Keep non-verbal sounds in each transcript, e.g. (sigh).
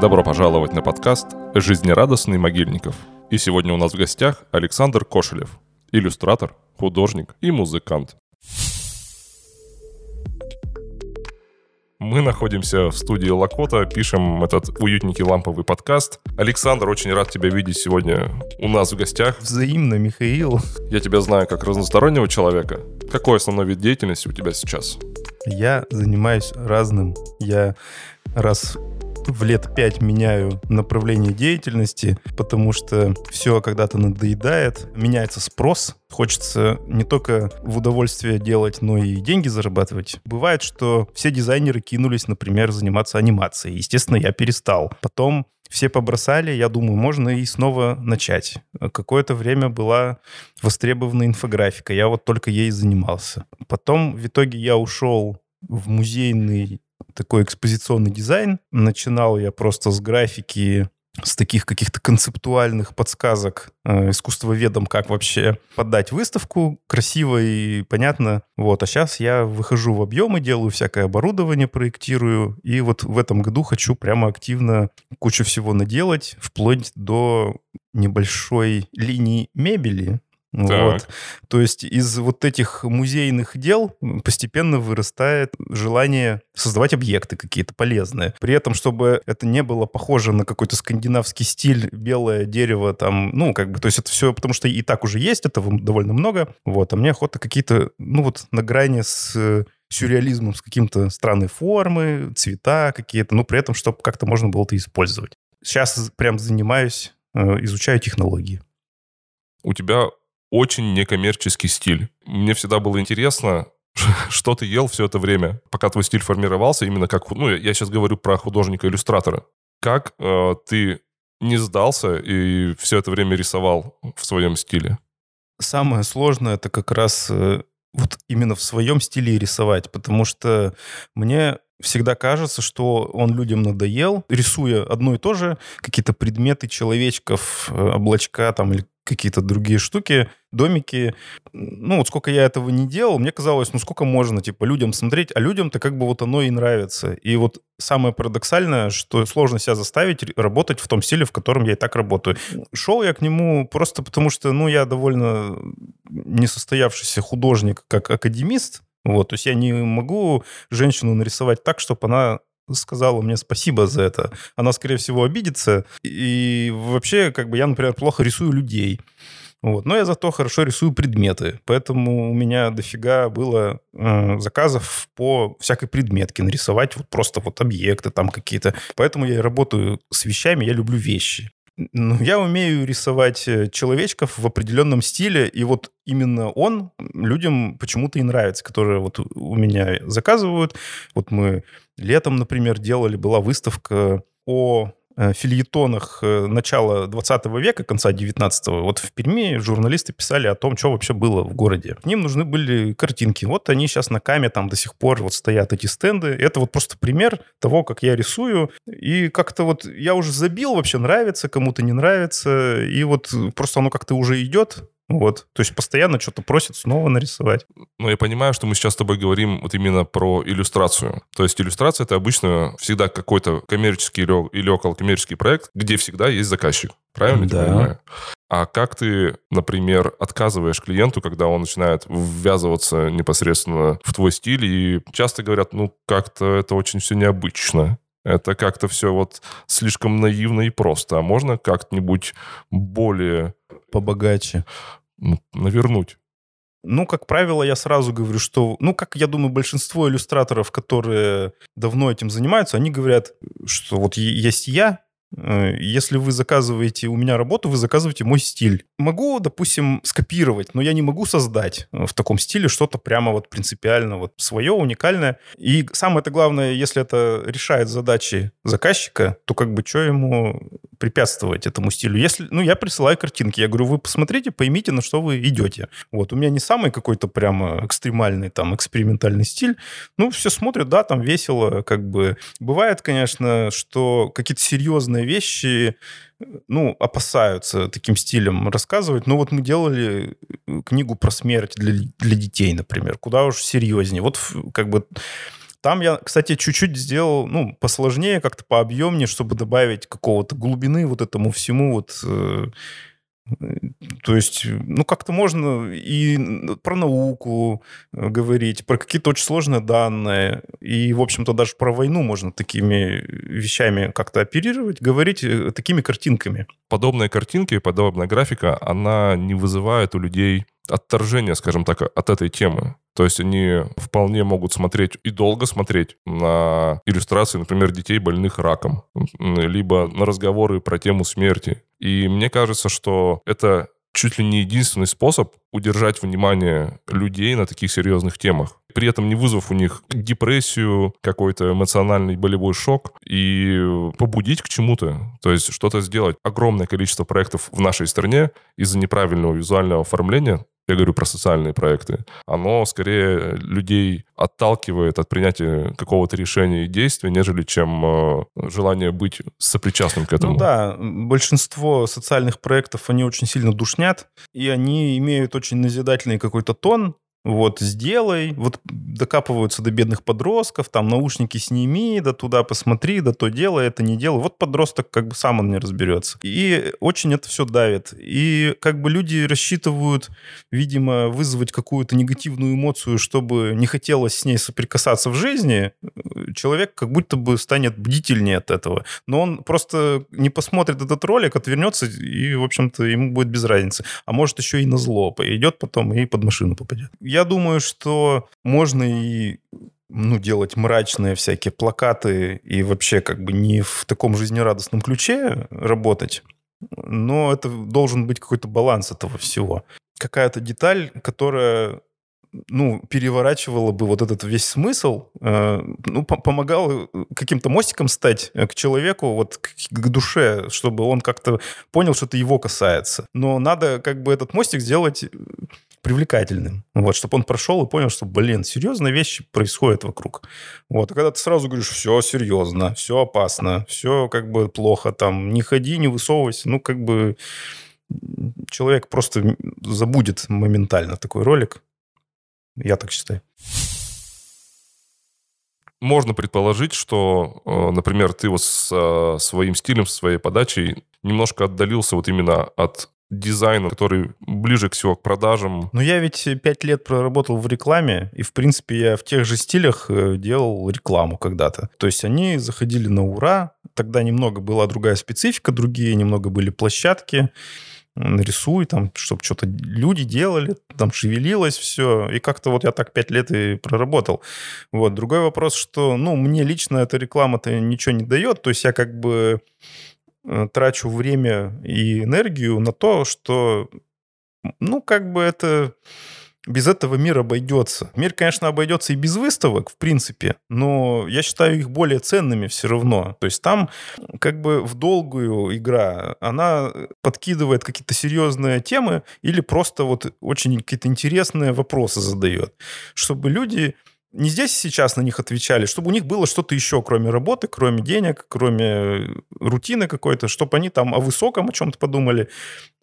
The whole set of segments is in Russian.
Добро пожаловать на подкаст «Жизнерадостный Могильников». И сегодня у нас в гостях Александр Кошелев, иллюстратор, художник и музыкант. Мы находимся в студии Лакота, пишем этот уютненький ламповый подкаст. Александр, очень рад тебя видеть сегодня у нас в гостях. Взаимно, Михаил. Я тебя знаю как разностороннего человека. Какой основной вид деятельности у тебя сейчас? Я занимаюсь разным. Я раз в лет пять меняю направление деятельности, потому что все когда-то надоедает, меняется спрос, хочется не только в удовольствие делать, но и деньги зарабатывать. Бывает, что все дизайнеры кинулись, например, заниматься анимацией. Естественно, я перестал. Потом все побросали, я думаю, можно и снова начать. Какое-то время была востребована инфографика, я вот только ей занимался. Потом в итоге я ушел в музейный такой экспозиционный дизайн. Начинал я просто с графики, с таких каких-то концептуальных подсказок э, искусствоведам, как вообще подать выставку красиво и понятно. Вот, а сейчас я выхожу в объемы, делаю всякое оборудование, проектирую, и вот в этом году хочу прямо активно кучу всего наделать, вплоть до небольшой линии мебели, вот. То есть из вот этих музейных дел постепенно вырастает желание создавать объекты какие-то полезные. При этом, чтобы это не было похоже на какой-то скандинавский стиль, белое дерево там, ну, как бы, то есть это все, потому что и так уже есть, этого довольно много. Вот, а мне охота какие-то, ну, вот на грани с сюрреализмом, с каким-то странной формы, цвета какие-то, но при этом, чтобы как-то можно было это использовать. Сейчас прям занимаюсь, э, изучаю технологии. У тебя очень некоммерческий стиль. Мне всегда было интересно, (laughs) что ты ел все это время, пока твой стиль формировался, именно как, ну, я сейчас говорю про художника-иллюстратора. Как э, ты не сдался и все это время рисовал в своем стиле? Самое сложное это как раз э, вот именно в своем стиле рисовать, потому что мне всегда кажется, что он людям надоел, рисуя одно и то же, какие-то предметы человечков, э, облачка там или какие-то другие штуки, домики. Ну, вот сколько я этого не делал, мне казалось, ну, сколько можно, типа, людям смотреть, а людям-то как бы вот оно и нравится. И вот самое парадоксальное, что сложно себя заставить работать в том стиле, в котором я и так работаю. Шел я к нему просто потому, что, ну, я довольно несостоявшийся художник, как академист, вот, то есть я не могу женщину нарисовать так, чтобы она сказала мне спасибо за это. Она, скорее всего, обидится. И вообще, как бы я, например, плохо рисую людей. Вот. Но я зато хорошо рисую предметы. Поэтому у меня дофига было э, заказов по всякой предметке нарисовать вот просто вот объекты там какие-то. Поэтому я работаю с вещами, я люблю вещи. Ну, я умею рисовать э, человечков в определенном стиле, и вот именно он людям почему-то и нравится, которые вот у меня заказывают. Вот мы летом, например, делали, была выставка о фильетонах э, начала 20 века, конца 19 вот в Перми журналисты писали о том, что вообще было в городе. К ним нужны были картинки. Вот они сейчас на Каме там до сих пор вот стоят эти стенды. Это вот просто пример того, как я рисую. И как-то вот я уже забил, вообще нравится, кому-то не нравится. И вот просто оно как-то уже идет. Вот. То есть постоянно что-то просит снова нарисовать. Ну, я понимаю, что мы сейчас с тобой говорим вот именно про иллюстрацию. То есть иллюстрация — это обычно всегда какой-то коммерческий или, или около коммерческий проект, где всегда есть заказчик. Правильно да. я понимаю? А как ты, например, отказываешь клиенту, когда он начинает ввязываться непосредственно в твой стиль, и часто говорят, ну, как-то это очень все необычно. Это как-то все вот слишком наивно и просто. А можно как-нибудь более... Побогаче. Ну, навернуть. Ну, как правило, я сразу говорю, что, ну, как я думаю, большинство иллюстраторов, которые давно этим занимаются, они говорят, что вот есть я, Э, если вы заказываете у меня работу, вы заказываете мой стиль. Могу, допустим, скопировать, но я не могу создать э, в таком стиле что-то прямо вот принципиально вот свое, уникальное. И самое это главное, если это решает задачи заказчика, то как бы что ему препятствовать этому стилю? Если, ну, я присылаю картинки, я говорю, вы посмотрите, поймите, на что вы идете. Вот, у меня не самый какой-то прямо экстремальный там экспериментальный стиль. Ну, все смотрят, да, там весело, как бы. Бывает, конечно, что какие-то серьезные вещи, ну, опасаются таким стилем рассказывать. Но вот мы делали э, книгу про смерть для, для детей, например, куда уж серьезнее. Вот как бы Там я, кстати, чуть-чуть сделал, ну, посложнее, как-то пообъемнее, чтобы добавить какого-то глубины вот этому всему вот э, то есть, ну, как-то можно и про науку э, говорить, про какие-то очень сложные данные, и, в общем-то, даже про войну можно такими вещами как-то оперировать, говорить э, такими картинками. Подобные картинки, подобная графика, она не вызывает у людей отторжения, скажем так, от этой темы. То есть они вполне могут смотреть и долго смотреть на иллюстрации, например, детей больных раком, либо на разговоры про тему смерти. И мне кажется, что это чуть ли не единственный способ удержать внимание людей на таких серьезных темах, при этом не вызвав у них депрессию, какой-то эмоциональный болевой шок и побудить к чему-то, то есть что-то сделать. Огромное количество проектов в нашей стране из-за неправильного визуального оформления я говорю про социальные проекты, оно скорее людей отталкивает от принятия какого-то решения и действия, нежели чем э, желание быть сопричастным к этому. Ну да, большинство социальных проектов, они очень сильно душнят, и они имеют очень назидательный какой-то тон, вот, сделай, вот докапываются до бедных подростков, там, наушники сними, да туда посмотри, да то делай, это не делай. Вот подросток как бы сам он не разберется. И очень это все давит. И как бы люди рассчитывают, видимо, вызвать какую-то негативную эмоцию, чтобы не хотелось с ней соприкасаться в жизни. Человек как будто бы станет бдительнее от этого. Но он просто не посмотрит этот ролик, отвернется, и, в общем-то, ему будет без разницы. А может, еще и на зло пойдет потом и под машину попадет я думаю, что можно и ну, делать мрачные всякие плакаты и вообще как бы не в таком жизнерадостном ключе работать. Но это должен быть какой-то баланс этого всего. Какая-то деталь, которая ну, переворачивала бы вот этот весь смысл, э, ну, помогала каким-то мостиком стать к человеку, вот к, к душе, чтобы он как-то понял, что это его касается. Но надо как бы этот мостик сделать привлекательным. Вот, чтобы он прошел и понял, что, блин, серьезные вещи происходят вокруг. Вот, а когда ты сразу говоришь, все серьезно, все опасно, все как бы плохо, там, не ходи, не высовывайся, ну, как бы человек просто забудет моментально такой ролик. Я так считаю. Можно предположить, что, э, например, ты вот со своим стилем, со своей подачей немножко отдалился вот именно от дизайну, который ближе всего к продажам. Ну, я ведь пять лет проработал в рекламе, и, в принципе, я в тех же стилях э, делал рекламу когда-то. То есть они заходили на ура, тогда немного была другая специфика, другие немного были площадки, нарисуй, там, чтобы что-то люди делали, там шевелилось все, и как-то вот я так пять лет и проработал. Вот. Другой вопрос, что, ну, мне лично эта реклама-то ничего не дает, то есть я как бы трачу время и энергию на то, что, ну, как бы это без этого мир обойдется. Мир, конечно, обойдется и без выставок, в принципе, но я считаю их более ценными все равно. То есть там как бы в долгую игра, она подкидывает какие-то серьезные темы или просто вот очень какие-то интересные вопросы задает, чтобы люди не здесь сейчас на них отвечали, чтобы у них было что-то еще, кроме работы, кроме денег, кроме рутины какой-то, чтобы они там о высоком о чем-то подумали.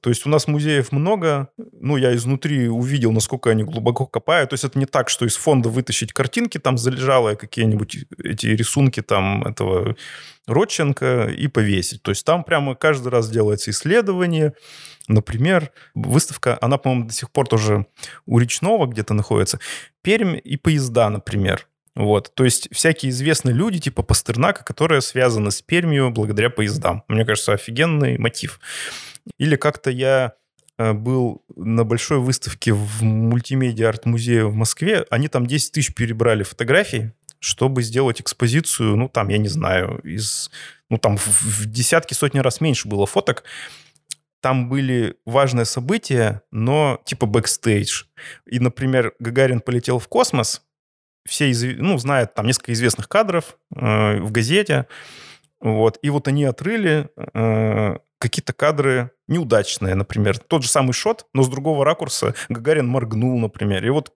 То есть у нас музеев много, ну, я изнутри увидел, насколько они глубоко копают. То есть это не так, что из фонда вытащить картинки, там залежалые какие-нибудь эти рисунки там этого Родченко и повесить. То есть там прямо каждый раз делается исследование, Например, выставка, она, по-моему, до сих пор тоже у Речного где-то находится. Пермь и поезда, например. Вот, то есть всякие известные люди, типа Пастернака, которые связаны с Пермью благодаря поездам. Мне кажется, офигенный мотив. Или как-то я э, был на большой выставке в мультимедиа арт-музее в Москве. Они там 10 тысяч перебрали фотографий, чтобы сделать экспозицию, ну, там, я не знаю, из... Ну, там в, в десятки, сотни раз меньше было фоток там были важные события, но типа бэкстейдж. И, например, Гагарин полетел в космос, все из, ну, знают там несколько известных кадров э, в газете, вот, и вот они отрыли э, какие-то кадры неудачные, например. Тот же самый shot, но с другого ракурса Гагарин моргнул, например. И вот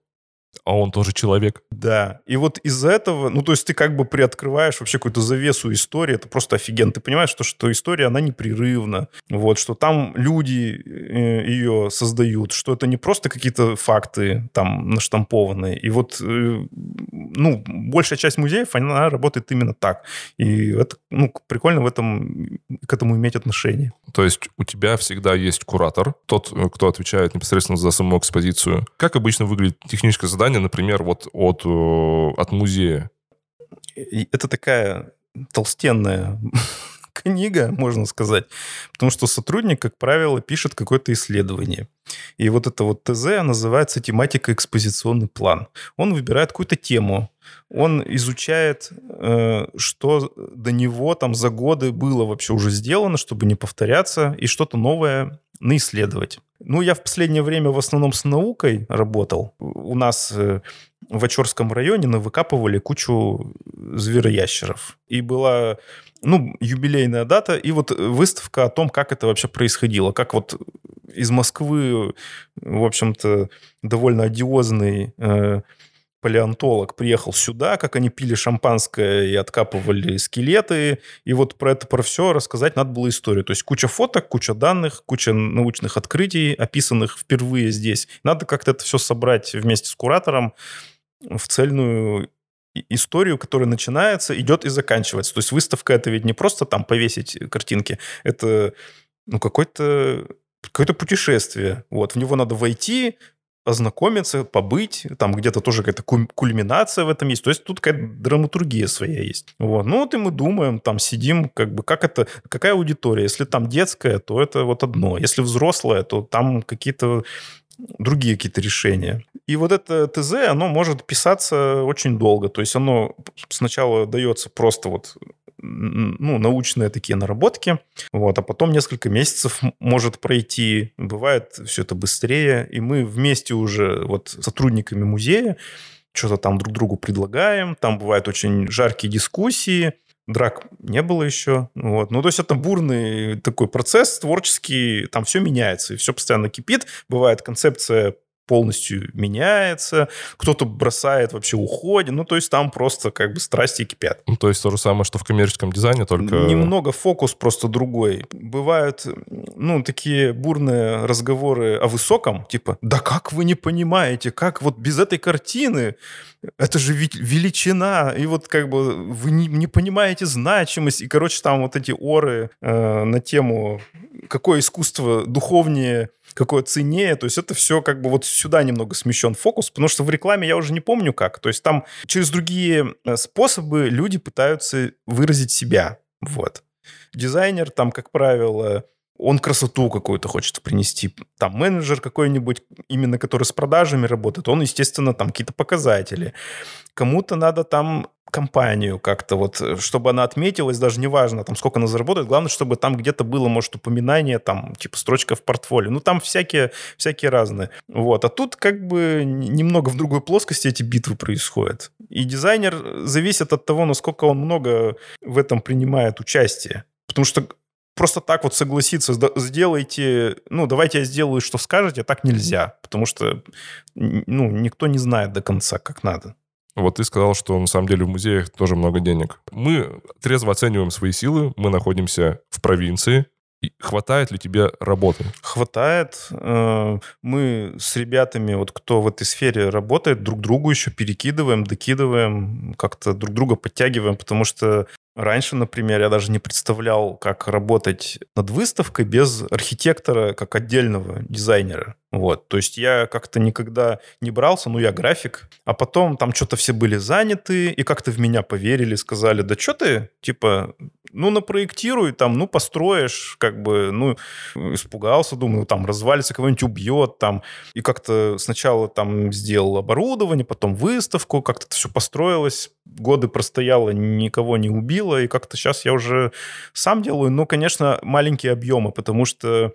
А он тоже человек. Да. И вот из-за этого, ну, то есть ты как бы приоткрываешь вообще какую-то завесу истории, это просто офигенно. Ты понимаешь, что, что история, она непрерывна, вот, что там люди э, ее создают, что это не просто какие-то факты там наштампованные. И вот, э, ну, большая часть музеев, она работает именно так. И это, ну, прикольно в этом, к этому иметь отношение. То есть у тебя всегда есть куратор, тот, кто отвечает непосредственно за саму экспозицию. Как обычно выглядит техническое задание, например, вот от, э, от музея? Это такая толстенная (laughs) книга, можно сказать. Потому что сотрудник, как правило, пишет какое-то исследование. И вот это вот ТЗ называется тематика экспозиционный план. Он выбирает какую-то тему, он изучает, э, что до него там за годы было вообще уже сделано, чтобы не повторяться, и что-то новое наисследовать. Ну, я в последнее время в основном с наукой работал. У нас э, в Очерском районе выкапывали кучу звероящеров. И была ну, юбилейная дата, и вот выставка о том, как это вообще происходило, как вот из Москвы, в общем-то, довольно одиозный э, палеонтолог приехал сюда, как они пили шампанское и откапывали скелеты. И вот про это, про все рассказать надо было историю. То есть куча фоток, куча данных, куча научных открытий, описанных впервые здесь. Надо как-то это все собрать вместе с куратором в цельную историю, которая начинается, идет и заканчивается. То есть выставка это ведь не просто там повесить картинки, это ну, какое-то какое-то путешествие. Вот, в него надо войти, ознакомиться, побыть, там где-то тоже какая-то кульминация в этом есть. То есть тут какая-то драматургия своя есть. Вот. Ну вот и мы думаем, там сидим, как бы, как это, какая аудитория. Если там детская, то это вот одно. Если взрослая, то там какие-то другие какие-то решения. И вот это ТЗ, оно может писаться очень долго. То есть оно сначала дается просто вот ну, научные такие наработки, вот, а потом несколько месяцев может пройти, бывает все это быстрее, и мы вместе уже вот с сотрудниками музея что-то там друг другу предлагаем, там бывают очень жаркие дискуссии, драк не было еще. Вот. Ну, то есть это бурный такой процесс творческий, там все меняется, и все постоянно кипит. Бывает концепция полностью меняется, кто-то бросает, вообще уходит. Ну, то есть там просто как бы страсти кипят. Ну, то есть то же самое, что в коммерческом дизайне, только... Немного фокус просто другой. Бывают, ну, такие бурные разговоры о высоком, типа, да как вы не понимаете, как вот без этой картины это же величина, и вот как бы вы не, не понимаете значимость, и, короче, там вот эти оры э, на тему, какое искусство духовнее, какое ценнее, то есть это все как бы вот сюда немного смещен фокус, потому что в рекламе я уже не помню как, то есть там через другие э, способы люди пытаются выразить себя, вот. Дизайнер там, как правило, он красоту какую-то хочет принести. Там менеджер какой-нибудь, именно который с продажами работает, он, естественно, там какие-то показатели. Кому-то надо там компанию как-то вот, чтобы она отметилась, даже неважно, там, сколько она заработает, главное, чтобы там где-то было, может, упоминание, там, типа, строчка в портфолио. Ну, там всякие, всякие разные. Вот. А тут как бы немного в другой плоскости эти битвы происходят. И дизайнер зависит от того, насколько он много в этом принимает участие. Потому что просто так вот согласиться, сделайте, ну, давайте я сделаю, что скажете, так нельзя, потому что, ну, никто не знает до конца, как надо. Вот ты сказал, что на самом деле в музеях тоже много денег. Мы трезво оцениваем свои силы, мы находимся в провинции, Хватает ли тебе работы? Хватает. Э, мы с ребятами, вот кто в этой сфере работает, друг другу еще перекидываем, докидываем, как-то друг друга подтягиваем, потому что Раньше, например, я даже не представлял, как работать над выставкой без архитектора как отдельного дизайнера. Вот, то есть я как-то никогда не брался, ну я график, а потом там что-то все были заняты и как-то в меня поверили, сказали, да что ты, типа, ну напроектируй там, ну построишь, как бы, ну испугался, думаю, там развалится, кого-нибудь убьет там, и как-то сначала там сделал оборудование, потом выставку, как-то это все построилось, годы простояло, никого не убило, и как-то сейчас я уже сам делаю, ну, конечно, маленькие объемы, потому что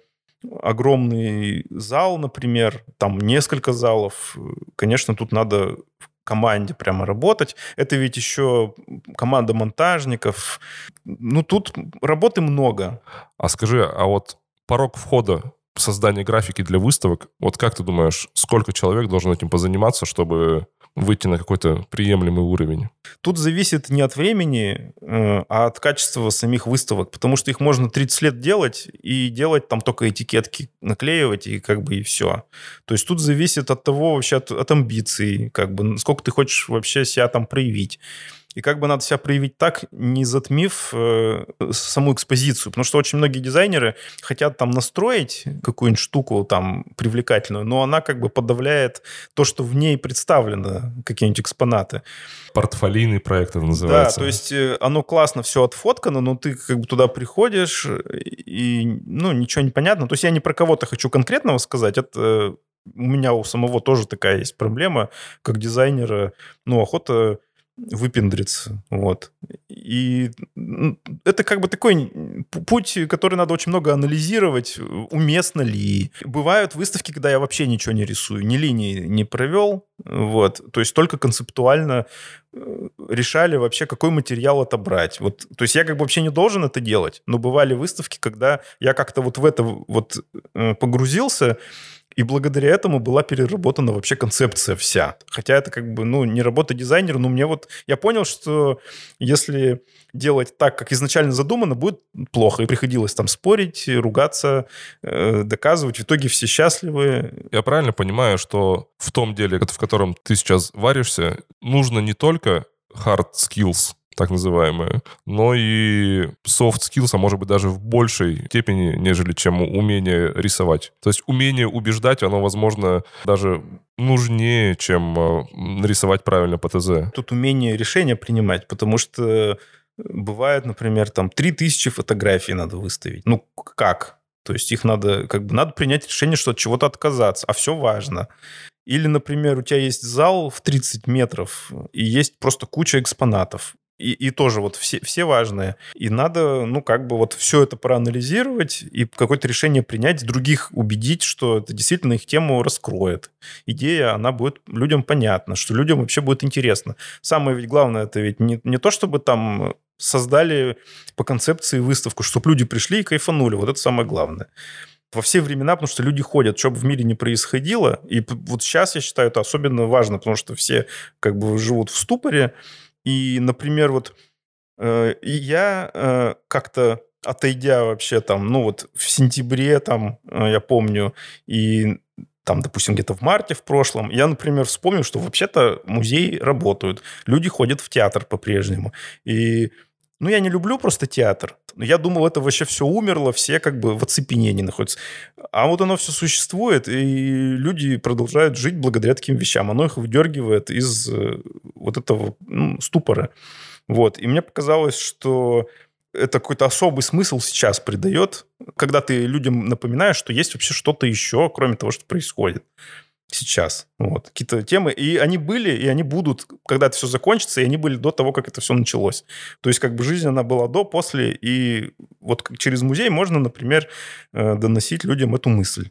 огромный зал, например, там несколько залов, конечно, тут надо в команде прямо работать. Это ведь еще команда монтажников. Ну, тут работы много. А скажи, а вот порог входа создание графики для выставок. Вот как ты думаешь, сколько человек должен этим позаниматься, чтобы выйти на какой-то приемлемый уровень? Тут зависит не от времени, э, а от качества самих выставок, потому что их можно 30 лет делать и делать там только этикетки, наклеивать и как бы и все. То есть тут зависит от того вообще, от, от амбиций, как бы, сколько ты хочешь вообще себя там проявить. И как бы надо себя проявить так, не затмив э, саму экспозицию. Потому что очень многие дизайнеры хотят там настроить какую-нибудь штуку там привлекательную, но она как бы подавляет то, что в ней представлено, какие-нибудь экспонаты. Портфолийный проект это называется. Да, то есть э, оно классно все отфоткано, но ты как бы туда приходишь, и ну, ничего не понятно. То есть я не про кого-то хочу конкретного сказать, это у меня у самого тоже такая есть проблема, как дизайнера, ну, охота выпендриться. Вот. И это как бы такой путь, который надо очень много анализировать, уместно ли. Бывают выставки, когда я вообще ничего не рисую, ни линии не провел, вот. То есть только концептуально э, решали вообще, какой материал отобрать. Вот, то есть я как бы вообще не должен это делать, но бывали выставки, когда я как-то вот в это вот э, погрузился, и благодаря этому была переработана вообще концепция вся. Хотя это как бы, ну, не работа дизайнера, но мне вот... Я понял, что если делать так, как изначально задумано, будет плохо. И приходилось там спорить, ругаться, э, доказывать. В итоге все счастливы. Я правильно понимаю, что в том деле, в котором ты сейчас варишься, нужно не только hard skills, так называемые, но и soft skills, а может быть даже в большей степени, нежели чем умение рисовать. То есть умение убеждать, оно, возможно, даже нужнее, чем э, нарисовать правильно по ТЗ. Тут умение решения принимать, потому что бывает, например, там 3000 фотографий надо выставить. Ну, как? То есть их надо, как бы, надо принять решение, что от чего-то отказаться, а все важно. Или, например, у тебя есть зал в 30 метров, и есть просто куча экспонатов и, и тоже вот все, все важные. И надо, ну, как бы вот все это проанализировать и какое-то решение принять, других убедить, что это действительно их тему раскроет. Идея, она будет людям понятна, что людям вообще будет интересно. Самое ведь главное, это ведь не, не то, чтобы там создали по концепции выставку, чтобы люди пришли и кайфанули. Вот это самое главное во все времена, потому что люди ходят, что бы в мире не происходило. И вот сейчас, я считаю, это особенно важно, потому что все как бы живут в ступоре, и, например, вот э, я э, как-то отойдя вообще там, ну вот в сентябре там, э, я помню, и там, допустим, где-то в марте в прошлом, я, например, вспомнил, что вообще-то музеи работают, люди ходят в театр по-прежнему. И ну, я не люблю просто театр. Но я думал, это вообще все умерло, все как бы в оцепенении находятся. А вот оно все существует, и люди продолжают жить благодаря таким вещам. Оно их выдергивает из э, вот этого ну, ступора. Вот. И мне показалось, что это какой-то особый смысл сейчас придает, когда ты людям напоминаешь, что есть вообще что-то еще, кроме того, что происходит сейчас. Вот. Какие-то темы. И они были, и они будут, когда это все закончится, и они были до того, как это все началось. То есть как бы жизнь, она была до, после. И вот через музей можно, например, э, доносить людям эту мысль.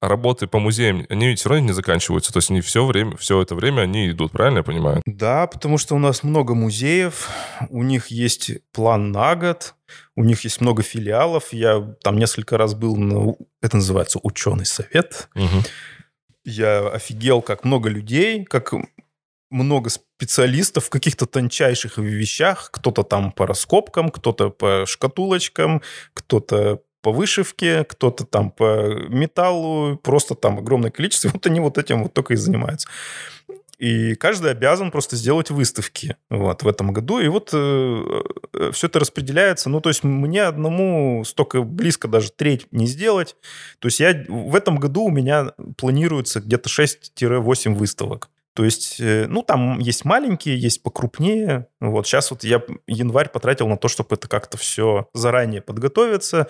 А работы по музеям, они ведь все равно не заканчиваются. То есть не все время, все это время они идут, правильно я понимаю? Да, потому что у нас много музеев, у них есть план на год, у них есть много филиалов. Я там несколько раз был на... Это называется ученый совет. Угу я офигел, как много людей, как много специалистов в каких-то тончайших вещах. Кто-то там по раскопкам, кто-то по шкатулочкам, кто-то по вышивке, кто-то там по металлу, просто там огромное количество. (laughs) Вот они вот этим вот только и занимаются. И каждый обязан просто сделать выставки вот, в этом году. И вот э, все это распределяется. Ну, то есть мне одному столько близко даже треть не сделать. То есть я в этом году у меня планируется где-то 6-8 выставок. То есть, э, ну, там есть маленькие, есть покрупнее. Вот сейчас вот я январь потратил на то, чтобы это как-то все заранее подготовиться,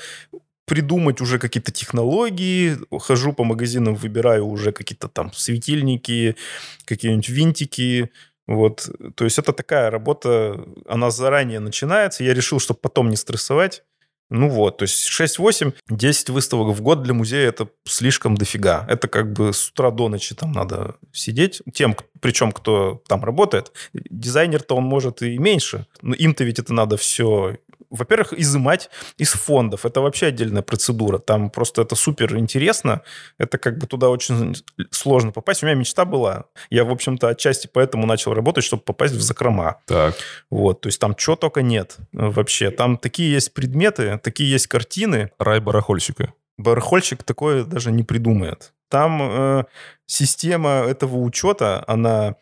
придумать уже какие-то технологии, хожу по магазинам, выбираю уже какие-то там светильники, какие-нибудь винтики, вот, то есть это такая работа, она заранее начинается. Я решил, чтобы потом не стрессовать. Ну вот, то есть 6-8, 10 выставок в год для музея это слишком дофига. Это как бы с утра до ночи там надо сидеть. Тем, причем кто там работает, дизайнер-то он может и меньше. Но им-то ведь это надо все во-первых, изымать из фондов. Это вообще отдельная процедура. Там просто это супер интересно. Это как бы туда очень сложно попасть. У меня мечта была. Я, в общем-то, отчасти поэтому начал работать, чтобы попасть в закрома. Так. Вот, то есть там чего только нет вообще. Там такие есть предметы, такие есть картины. Рай барахольщика. Барахольщик такое даже не придумает. Там э, система этого учета, она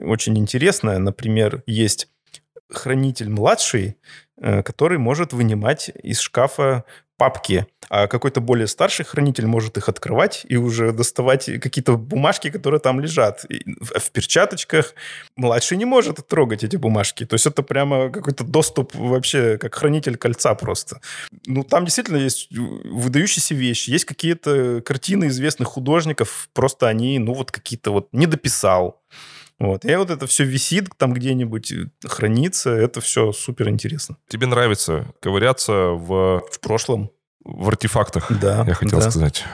очень интересная. Например, есть хранитель младший, э, который может вынимать из шкафа папки, а какой-то более старший хранитель может их открывать и уже доставать какие-то бумажки, которые там лежат. И в перчаточках младший не может трогать эти бумажки. То есть это прямо какой-то доступ вообще как хранитель кольца просто. Ну, там действительно есть выдающиеся вещи. Есть какие-то картины известных художников, просто они, ну, вот какие-то вот не дописал. Вот. И вот это все висит там где-нибудь, хранится. Это все супер интересно. Тебе нравится ковыряться в... В прошлом. В артефактах, да, я хотел да. сказать.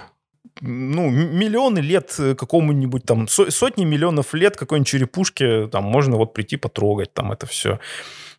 Ну, миллионы лет какому-нибудь там, сотни миллионов лет какой-нибудь черепушке там можно вот прийти потрогать там это все.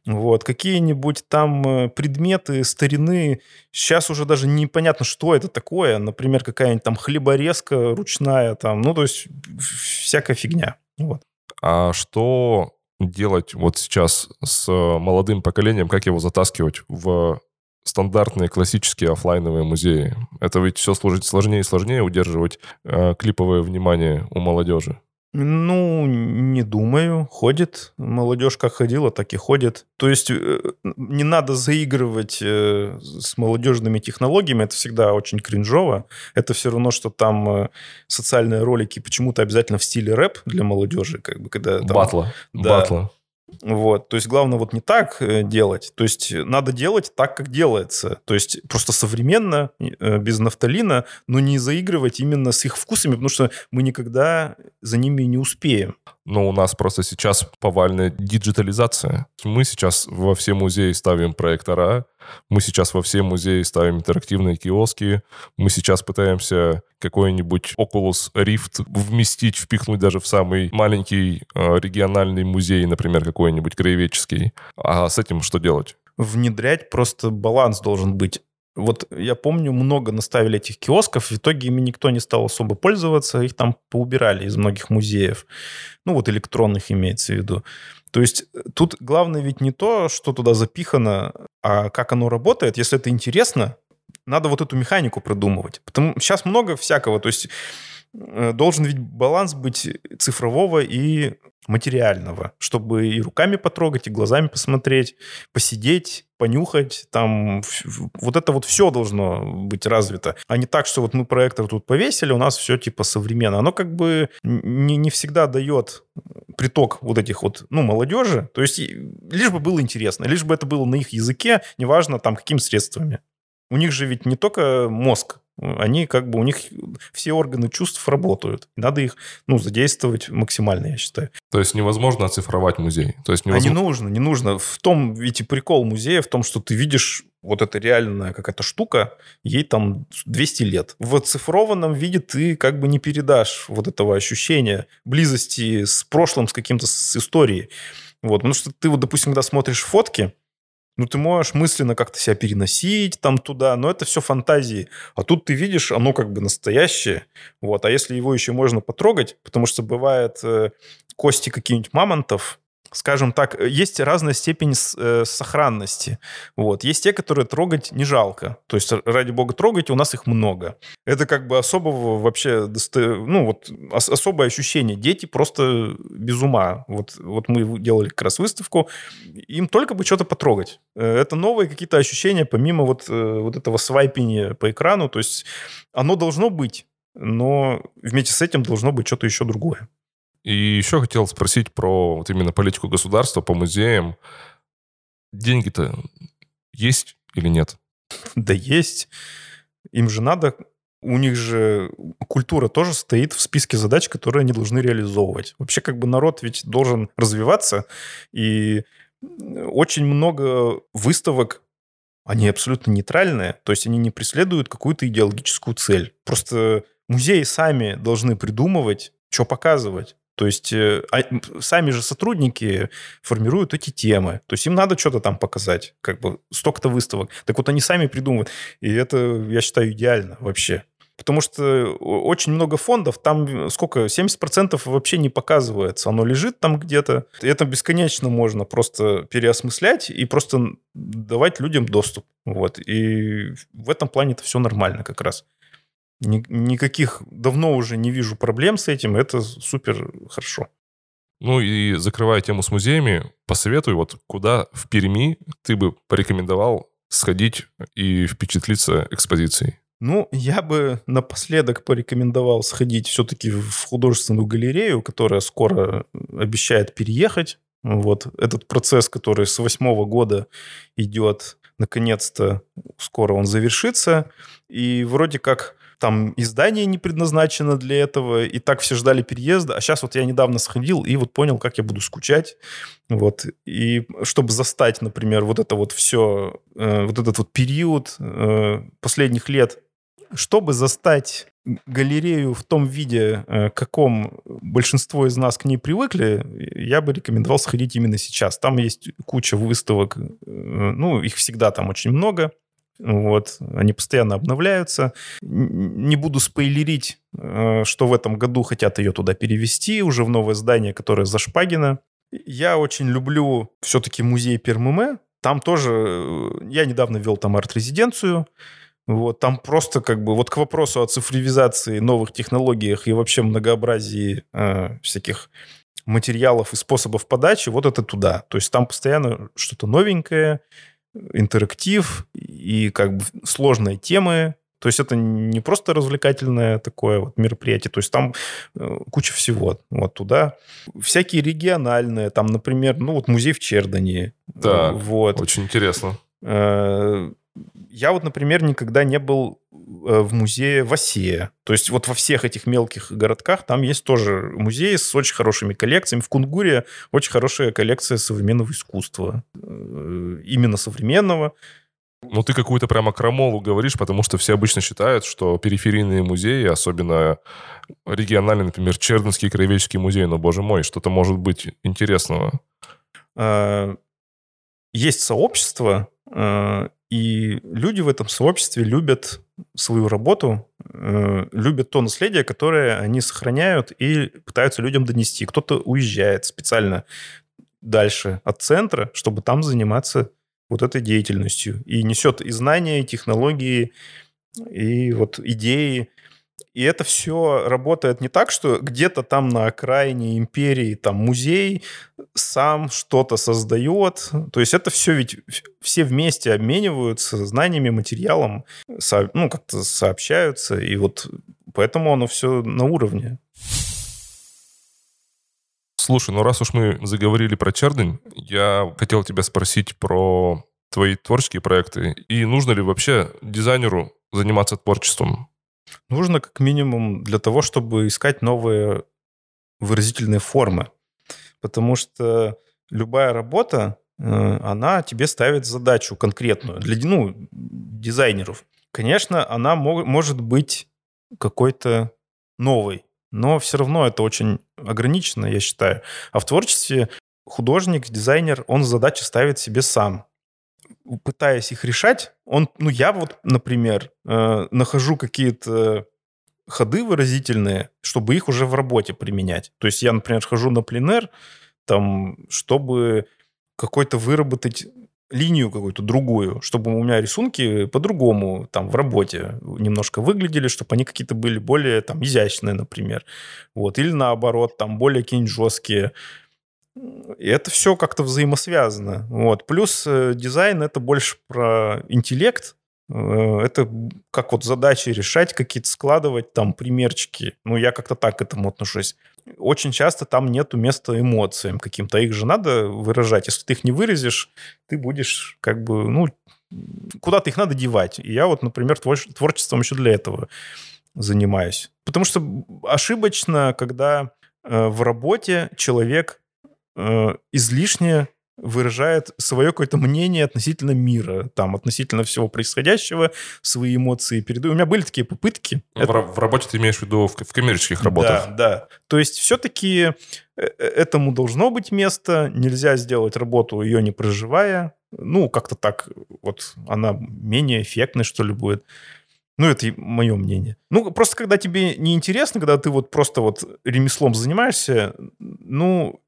Вот, какие-нибудь там э, предметы старины, сейчас уже даже непонятно, что это такое. Например, какая-нибудь там хлеборезка ручная, там, ну, то есть всякая фигня. Вот. А что делать вот сейчас с молодым поколением, как его затаскивать в стандартные классические офлайновые музеи? Это ведь все сложнее и сложнее удерживать э, клиповое внимание у молодежи. Ну, не думаю. Ходит. Молодежь как ходила, так и ходит. То есть э, не надо заигрывать э, с молодежными технологиями. Это всегда очень кринжово. Это все равно, что там э, социальные ролики почему-то обязательно в стиле рэп для молодежи. Как бы, когда, там, батла. Да. Батла. Вот, то есть главное вот не так э, делать, то есть надо делать так, как делается, то есть просто современно, э, без нафталина, но не заигрывать именно с их вкусами, потому что мы никогда за ними не успеем. Но у нас просто сейчас повальная диджитализация. Мы сейчас во все музеи ставим проектора, мы сейчас во все музеи ставим интерактивные киоски, мы сейчас пытаемся какой-нибудь Oculus Rift вместить, впихнуть даже в самый маленький э, региональный музей, например, какой-нибудь краеведческий. А с этим что делать? Внедрять просто баланс должен быть вот я помню, много наставили этих киосков, в итоге ими никто не стал особо пользоваться, их там поубирали из многих музеев. Ну вот электронных имеется в виду. То есть э, тут главное ведь не то, что туда запихано, а как оно работает. Если это интересно, надо вот эту механику продумывать. Потому сейчас много всякого. То есть должен ведь баланс быть цифрового и материального, чтобы и руками потрогать, и глазами посмотреть, посидеть, понюхать, там вот это вот все должно быть развито, а не так, что вот мы проектор тут повесили, у нас все типа современно. Оно как бы не, не всегда дает приток вот этих вот, ну, молодежи, то есть лишь бы было интересно, лишь бы это было на их языке, неважно там какими средствами. У них же ведь не только мозг, они как бы, у них все органы чувств работают. Надо их, ну, задействовать максимально, я считаю. То есть невозможно оцифровать музей? То есть невозможно... А не нужно, не нужно. В том, ведь и прикол музея в том, что ты видишь вот эта реальная какая-то штука, ей там 200 лет. В оцифрованном виде ты как бы не передашь вот этого ощущения близости с прошлым, с каким-то, с историей. Вот, потому что ты вот, допустим, когда смотришь фотки, ну, ты можешь мысленно как-то себя переносить там туда, но это все фантазии. А тут ты видишь, оно как бы настоящее. Вот. А если его еще можно потрогать, потому что бывает э, кости каких-нибудь мамонтов, скажем так, есть разная степень э, сохранности. Вот. Есть те, которые трогать не жалко. То есть, ради бога, трогать, у нас их много. Это как бы особого вообще, ну вот, особое ощущение. Дети просто без ума. Вот, вот мы делали как раз выставку, им только бы что-то потрогать. Э, это новые какие-то ощущения, помимо вот, э, вот этого свайпения по экрану. То есть, оно должно быть, но вместе с этим должно быть что-то еще другое. И еще хотел спросить про вот именно политику государства по музеям. Деньги-то есть или нет? Да есть. Им же надо... У них же культура тоже стоит в списке задач, которые они должны реализовывать. Вообще как бы народ ведь должен развиваться, и очень много выставок они абсолютно нейтральные, то есть они не преследуют какую-то идеологическую цель. Просто музеи сами должны придумывать, что показывать. То есть э, а, сами же сотрудники формируют эти темы. То есть им надо что-то там показать. Как бы столько-то выставок. Так вот они сами придумывают. И это, я считаю, идеально вообще. Потому что очень много фондов, там сколько, 70% вообще не показывается. Оно лежит там где-то. Это бесконечно можно просто переосмыслять и просто давать людям доступ. Вот. И в этом плане это все нормально как раз. Никаких давно уже не вижу проблем с этим. Это супер хорошо. Ну и закрывая тему с музеями, посоветуй, вот куда в Перми ты бы порекомендовал сходить и впечатлиться экспозицией? Ну, я бы напоследок порекомендовал сходить все-таки в художественную галерею, которая скоро обещает переехать. Вот этот процесс, который с восьмого года идет, наконец-то скоро он завершится. И вроде как там издание не предназначено для этого, и так все ждали переезда. А сейчас вот я недавно сходил и вот понял, как я буду скучать. Вот. И чтобы застать, например, вот это вот все, э, вот этот вот период э, последних лет, чтобы застать галерею в том виде, э, каком большинство из нас к ней привыкли, я бы рекомендовал сходить именно сейчас. Там есть куча выставок, э, ну, их всегда там очень много. Вот, они постоянно обновляются. Не буду спойлерить, э, что в этом году хотят ее туда перевести, уже в новое здание, которое за Шпагина. Я очень люблю все-таки музей Пермуме. Там тоже, я недавно вел там арт-резиденцию, вот, там просто как бы вот к вопросу о цифровизации, новых технологиях и вообще многообразии э, всяких материалов и способов подачи, вот это туда. То есть там постоянно что-то новенькое, интерактив и как бы сложные темы. То есть это не просто развлекательное такое вот мероприятие, то есть там э, куча всего вот туда. Всякие региональные, там, например, ну вот музей в Чердане. Да, вот. очень интересно. Э, я вот, например, никогда не был э, в музее в Осее. То есть вот во всех этих мелких городках там есть тоже музеи с очень хорошими коллекциями. В Кунгуре очень хорошая коллекция современного искусства. Э, именно современного. Ну, ты какую-то прямо крамолу говоришь, потому что все обычно считают, что периферийные музеи, особенно региональные, например, Чердынский краеведческий музей, но, боже мой, что-то может быть интересного. А, есть сообщество, и люди в этом сообществе любят свою работу, э, любят то наследие, которое они сохраняют и пытаются людям донести. Кто-то уезжает специально дальше от центра, чтобы там заниматься вот этой деятельностью. И несет и знания, и технологии, и вот идеи. И это все работает не так, что где-то там на окраине империи там музей сам что-то создает. То есть это все ведь все вместе обмениваются знаниями, материалом, ну, как-то сообщаются. И вот поэтому оно все на уровне. Слушай, ну раз уж мы заговорили про Чердынь, я хотел тебя спросить про твои творческие проекты. И нужно ли вообще дизайнеру заниматься творчеством? Нужно как минимум для того, чтобы искать новые выразительные формы. Потому что любая работа, э, она тебе ставит задачу конкретную для ну, дизайнеров. Конечно, она может быть какой-то новой, но все равно это очень ограничено, я считаю. А в творчестве художник, дизайнер, он задачи ставит себе сам пытаясь их решать, он, ну, я вот, например, э, нахожу какие-то ходы выразительные, чтобы их уже в работе применять. То есть я, например, хожу на пленер, там, чтобы какой-то выработать линию какую-то другую, чтобы у меня рисунки по-другому там в работе немножко выглядели, чтобы они какие-то были более там изящные, например. Вот. Или наоборот, там более какие-нибудь жесткие. И это все как-то взаимосвязано. Вот. Плюс э, дизайн — это больше про интеллект, э, это как вот задачи решать, какие-то складывать там примерчики. Ну, я как-то так к этому отношусь. Очень часто там нету места эмоциям каким-то. Их же надо выражать. Если ты их не выразишь, ты будешь как бы, ну, куда-то их надо девать. И я вот, например, творчеством еще для этого занимаюсь. Потому что ошибочно, когда э, в работе человек Э, излишне выражает свое какое-то мнение относительно мира, там, относительно всего происходящего, свои эмоции передаю. У меня были такие попытки. В, Это... в работе ты имеешь в виду в, в коммерческих работах? Да, да. То есть все-таки э, э, этому должно быть место, нельзя сделать работу, ее не проживая. Ну, как-то так, вот она менее эффектной, что ли, будет. Ну, это мое мнение. Ну, просто когда тебе неинтересно, когда ты вот просто вот ремеслом занимаешься, ну,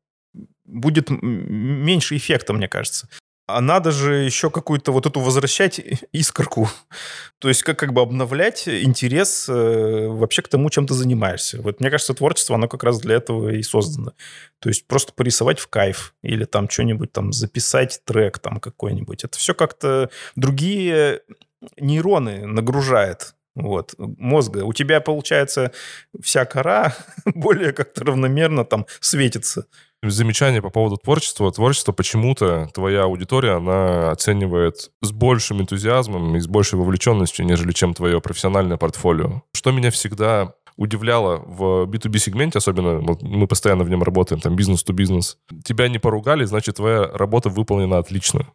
будет меньше эффекта, мне кажется. А надо же еще какую-то вот эту возвращать искорку. (laughs) То есть как, как бы обновлять интерес э, вообще к тому, чем ты занимаешься. Вот мне кажется, творчество, оно как раз для этого и создано. То есть просто порисовать в кайф или там что-нибудь там записать трек там какой-нибудь. Это все как-то другие нейроны нагружает вот, мозга. У тебя, получается, вся кора (laughs) более как-то равномерно там светится замечание по поводу творчества. Творчество почему-то твоя аудитория, она оценивает с большим энтузиазмом и с большей вовлеченностью, нежели чем твое профессиональное портфолио. Что меня всегда удивляло в B2B сегменте, особенно вот мы постоянно в нем работаем, там бизнес-то-бизнес. Тебя не поругали, значит, твоя работа выполнена отлично.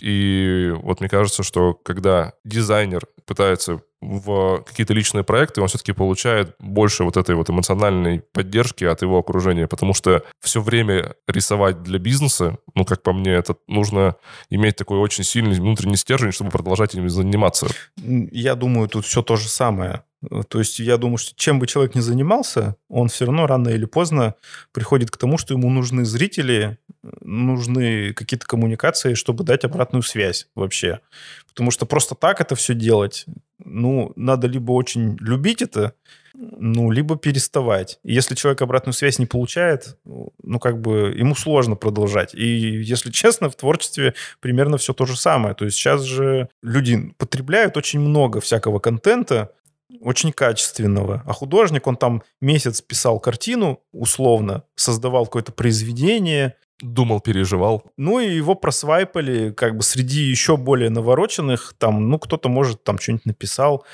И вот мне кажется, что когда дизайнер пытается в какие-то личные проекты, он все-таки получает больше вот этой вот эмоциональной поддержки от его окружения, потому что все время рисовать для бизнеса, ну, как по мне, это нужно иметь такой очень сильный внутренний стержень, чтобы продолжать этим заниматься. Я думаю, тут все то же самое. То есть я думаю, что чем бы человек ни занимался, он все равно рано или поздно приходит к тому, что ему нужны зрители, нужны какие-то коммуникации, чтобы дать обратную связь вообще. Потому что просто так это все делать, ну, надо либо очень любить это, ну, либо переставать. если человек обратную связь не получает, ну, как бы ему сложно продолжать. И, если (laughs) честно, в творчестве примерно все то же самое. То есть сейчас же люди потребляют очень много всякого контента, очень качественного. А художник, он там месяц писал картину, условно, создавал какое-то произведение. Думал, переживал. Ну, и его просвайпали как бы среди еще более навороченных. Там, ну, кто-то, может, там что-нибудь написал.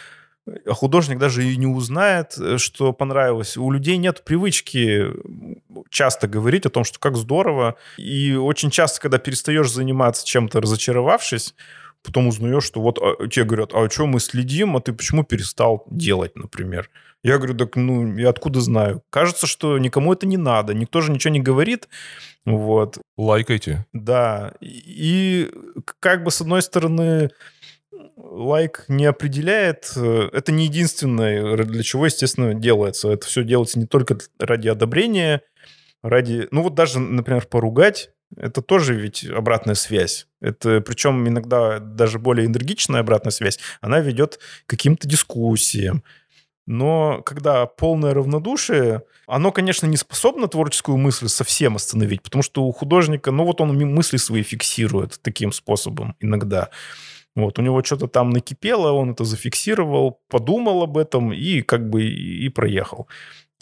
А художник даже и не узнает, э, что понравилось. У людей нет привычки часто говорить о том, что как здорово. И очень часто, когда перестаешь заниматься чем-то, разочаровавшись, потом узнаешь, что вот а, тебе говорят, а что мы следим, а ты почему перестал делать, например? Я говорю, так ну, я откуда знаю? Кажется, что никому это не надо, никто же ничего не говорит, вот. Лайкайте. Да, и как бы с одной стороны лайк не определяет, э, это не единственное, для чего, естественно, делается. Это все делается не только ради одобрения, ради... Ну вот даже, например, поругать это тоже ведь обратная связь. Это причем иногда даже более энергичная обратная связь. Она ведет к каким-то дискуссиям. Но когда полное равнодушие, оно, конечно, не способно творческую мысль совсем остановить, потому что у художника, ну вот он мысли свои фиксирует таким способом иногда. Вот, у него что-то там накипело, он это зафиксировал, подумал об этом и как бы и проехал.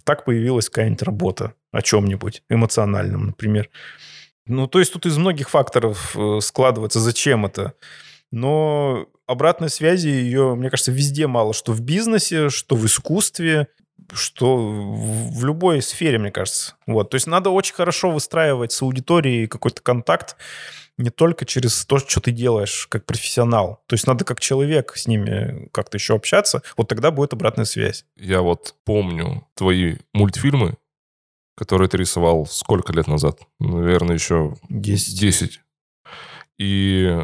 Так появилась какая-нибудь работа о чем-нибудь эмоциональном, например. Ну, то есть тут из многих факторов э, складывается, зачем это. Но обратной связи ее, мне кажется, везде мало. Что в бизнесе, что в искусстве, что в любой сфере, мне кажется. Вот. То есть надо очень хорошо выстраивать с аудиторией какой-то контакт, не только через то, что ты делаешь как профессионал. То есть надо как человек с ними как-то еще общаться. Вот тогда будет обратная связь. Я вот помню твои мультфильмы, который ты рисовал сколько лет назад? Наверное, еще 10. 10. И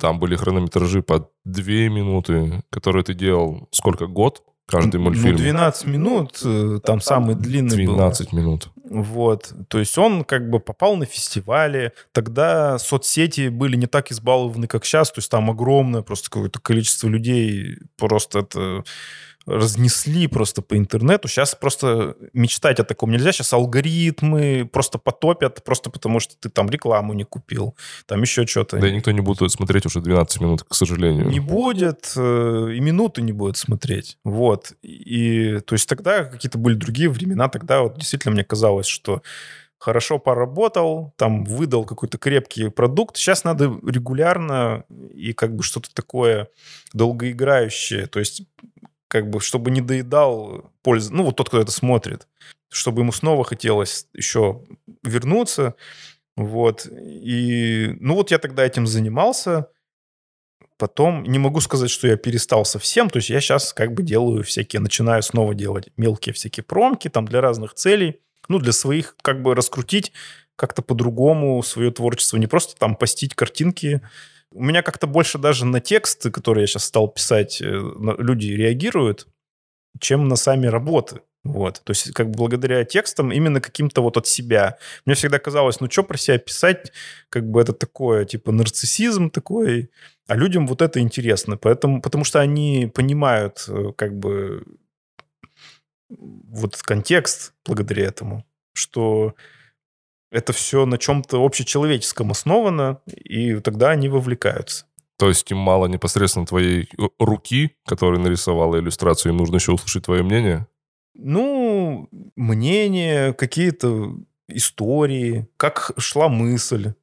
там были хронометражи по 2 минуты, которые ты делал сколько? Год? Каждый ну, мультфильм. Ну, 12 минут, э, там самый длинный 12 был. минут. Вот. То есть он как бы попал на фестивали. Тогда соцсети были не так избалованы, как сейчас. То есть там огромное просто какое-то количество людей. Просто это разнесли просто по интернету. Сейчас просто мечтать о таком нельзя. Сейчас алгоритмы просто потопят, просто потому что ты там рекламу не купил, там еще что-то. Да и никто не будет смотреть уже 12 минут, к сожалению. Не будет, э, и минуты не будет смотреть. Вот. И то есть тогда какие-то были другие времена, тогда вот действительно мне казалось, что хорошо поработал, там выдал какой-то крепкий продукт. Сейчас надо регулярно и как бы что-то такое долгоиграющее. То есть как бы, чтобы не доедал пользу, ну, вот тот, кто это смотрит, чтобы ему снова хотелось еще вернуться, Вот. И, ну вот я тогда этим занимался. Потом не могу сказать, что я перестал совсем. То есть я сейчас как бы делаю всякие, начинаю снова делать мелкие всякие промки там для разных целей. Ну, для своих, как бы раскрутить как-то по-другому свое творчество. Не просто там постить картинки. У меня как-то больше даже на тексты, которые я сейчас стал писать, э, люди реагируют, чем на сами работы. Вот. То есть, как бы благодаря текстам, именно каким-то вот от себя. Мне всегда казалось, ну, что про себя писать, как бы это такое, типа, нарциссизм такой, а людям вот это интересно. Поэтому, потому что они понимают, э, как бы, вот контекст благодаря этому, что это все на чем-то общечеловеческом основано, и тогда они вовлекаются. То есть им мало непосредственно твоей руки, которая нарисовала иллюстрацию, им нужно еще услышать твое мнение? Ну, мнение, какие-то истории, как шла мысль.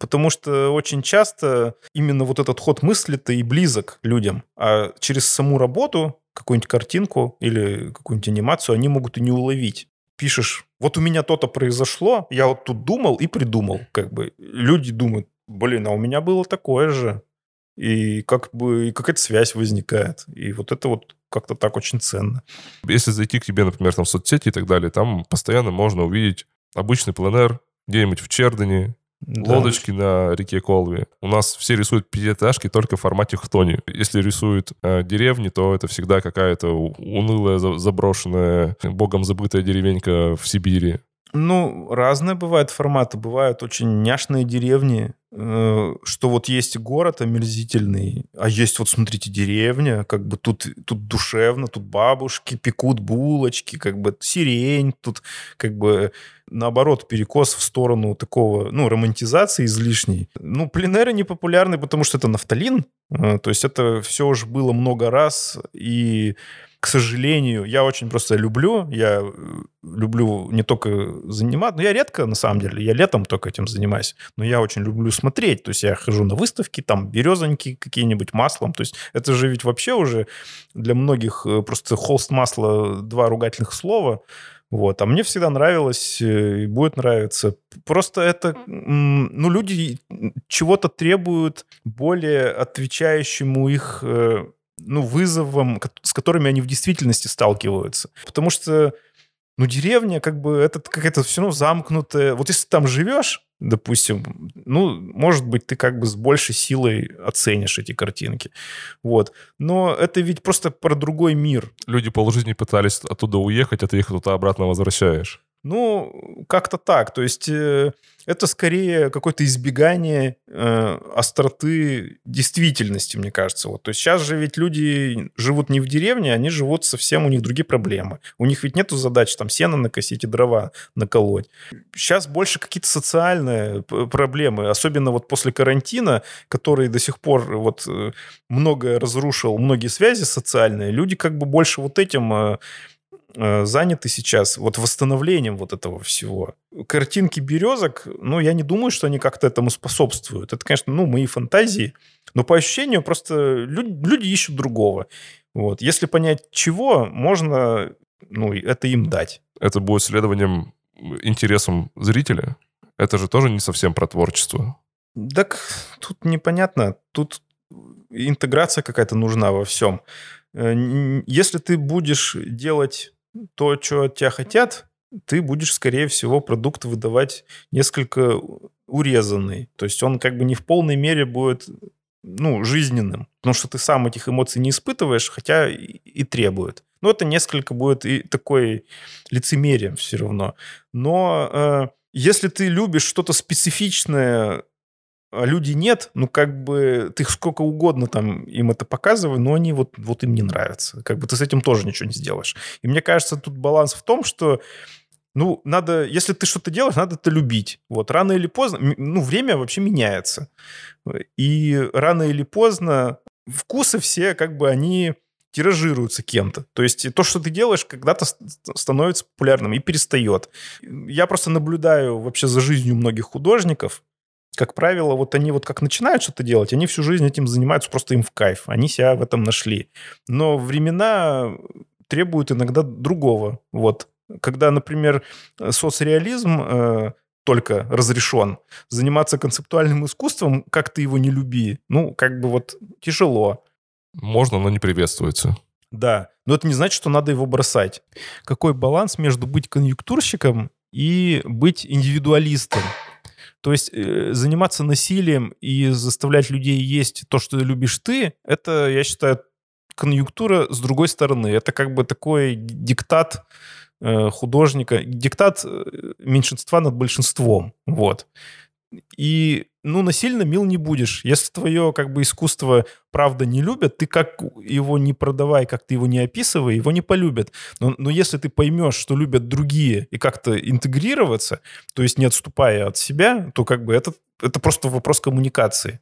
Потому что очень часто именно вот этот ход мысли-то и близок людям. А через саму работу, какую-нибудь картинку или какую-нибудь анимацию они могут и не уловить. Пишешь, вот у меня то-то произошло, я вот тут думал и придумал. Как бы люди думают, блин, а у меня было такое же. И как бы и какая-то связь возникает. И вот это вот как-то так очень ценно. Если зайти к тебе, например, там в соцсети и так далее, там постоянно можно увидеть обычный пленэр где-нибудь в Чердане, да. лодочки на реке Колве. У нас все рисуют пятиэтажки только в формате хтони. Если рисуют э, деревни, то это всегда какая-то унылая, заброшенная, богом забытая деревенька в Сибири. Ну, разные бывают форматы. Бывают очень няшные деревни, э, что вот есть город омерзительный, а есть вот, смотрите, деревня, как бы тут, тут душевно, тут бабушки пекут булочки, как бы сирень, тут как бы наоборот перекос в сторону такого, ну, романтизации излишней. Ну, пленеры не популярны, потому что это нафталин, э, то есть это все уже было много раз, и к сожалению, я очень просто люблю, я э, люблю не только заниматься, но я редко, на самом деле, я летом только этим занимаюсь, но я очень люблю смотреть, то есть я хожу на выставки, там березоньки какие-нибудь маслом, то есть это же ведь вообще уже для многих э, просто холст масла, два ругательных слова, вот. А мне всегда нравилось э, и будет нравиться. Просто это, ну, люди чего-то требуют более отвечающему их ну, вызовам, с которыми они в действительности сталкиваются. Потому что, ну, деревня, как бы, это какая-то все равно замкнутая. Вот если ты там живешь, допустим, ну, может быть, ты как бы с большей силой оценишь эти картинки. Вот. Но это ведь просто про другой мир. Люди полжизни пытались оттуда уехать, а ты их туда обратно возвращаешь. Ну, как-то так. То есть э, это скорее какое-то избегание э, остроты действительности, мне кажется. Вот. То есть сейчас же ведь люди живут не в деревне, они живут совсем, у них другие проблемы. У них ведь нету задач там сено накосить и дрова наколоть. Сейчас больше какие-то социальные проблемы, особенно вот после карантина, который до сих пор вот э, многое разрушил, многие связи социальные. Люди как бы больше вот этим... Э, заняты сейчас вот восстановлением вот этого всего. Картинки березок, ну, я не думаю, что они как-то этому способствуют. Это, конечно, ну, мои фантазии, но по ощущению просто люди, люди ищут другого. Вот. Если понять, чего, можно ну, это им дать. Это будет следованием интересам зрителя? Это же тоже не совсем про творчество. Так тут непонятно. Тут интеграция какая-то нужна во всем. Э, если ты будешь делать то, что от тебя хотят, ты будешь, скорее всего, продукт выдавать несколько урезанный. То есть он как бы не в полной мере будет ну, жизненным, потому что ты сам этих эмоций не испытываешь, хотя и, и требует. Но это несколько будет и такой лицемерием все равно. Но э, если ты любишь что-то специфичное люди нет, ну, как бы, ты сколько угодно там им это показывай, но они вот, вот им не нравятся. Как бы ты с этим тоже ничего не сделаешь. И мне кажется, тут баланс в том, что ну, надо, если ты что-то делаешь, надо это любить. Вот, рано или поздно, ну, время вообще меняется. И рано или поздно вкусы все, как бы, они тиражируются кем-то. То есть то, что ты делаешь, когда-то становится популярным и перестает. Я просто наблюдаю вообще за жизнью многих художников, как правило, вот они вот как начинают что-то делать, они всю жизнь этим занимаются, просто им в кайф. Они себя в этом нашли. Но времена требуют иногда другого. Вот. Когда, например, соцреализм э, только разрешен. Заниматься концептуальным искусством, как ты его не люби, ну, как бы вот тяжело. Можно, но не приветствуется. Да, но это не значит, что надо его бросать. Какой баланс между быть конъюнктурщиком и быть индивидуалистом? То есть э, заниматься насилием и заставлять людей есть то, что любишь ты, это, я считаю, конъюнктура с другой стороны. Это как бы такой диктат э, художника, диктат э, меньшинства над большинством. Вот. И, ну, насильно мил не будешь. Если твое, как бы, искусство правда не любят, ты как его не продавай, как ты его не описывай, его не полюбят. Но, но если ты поймешь, что любят другие, и как-то интегрироваться, то есть не отступая от себя, то как бы это, это просто вопрос коммуникации.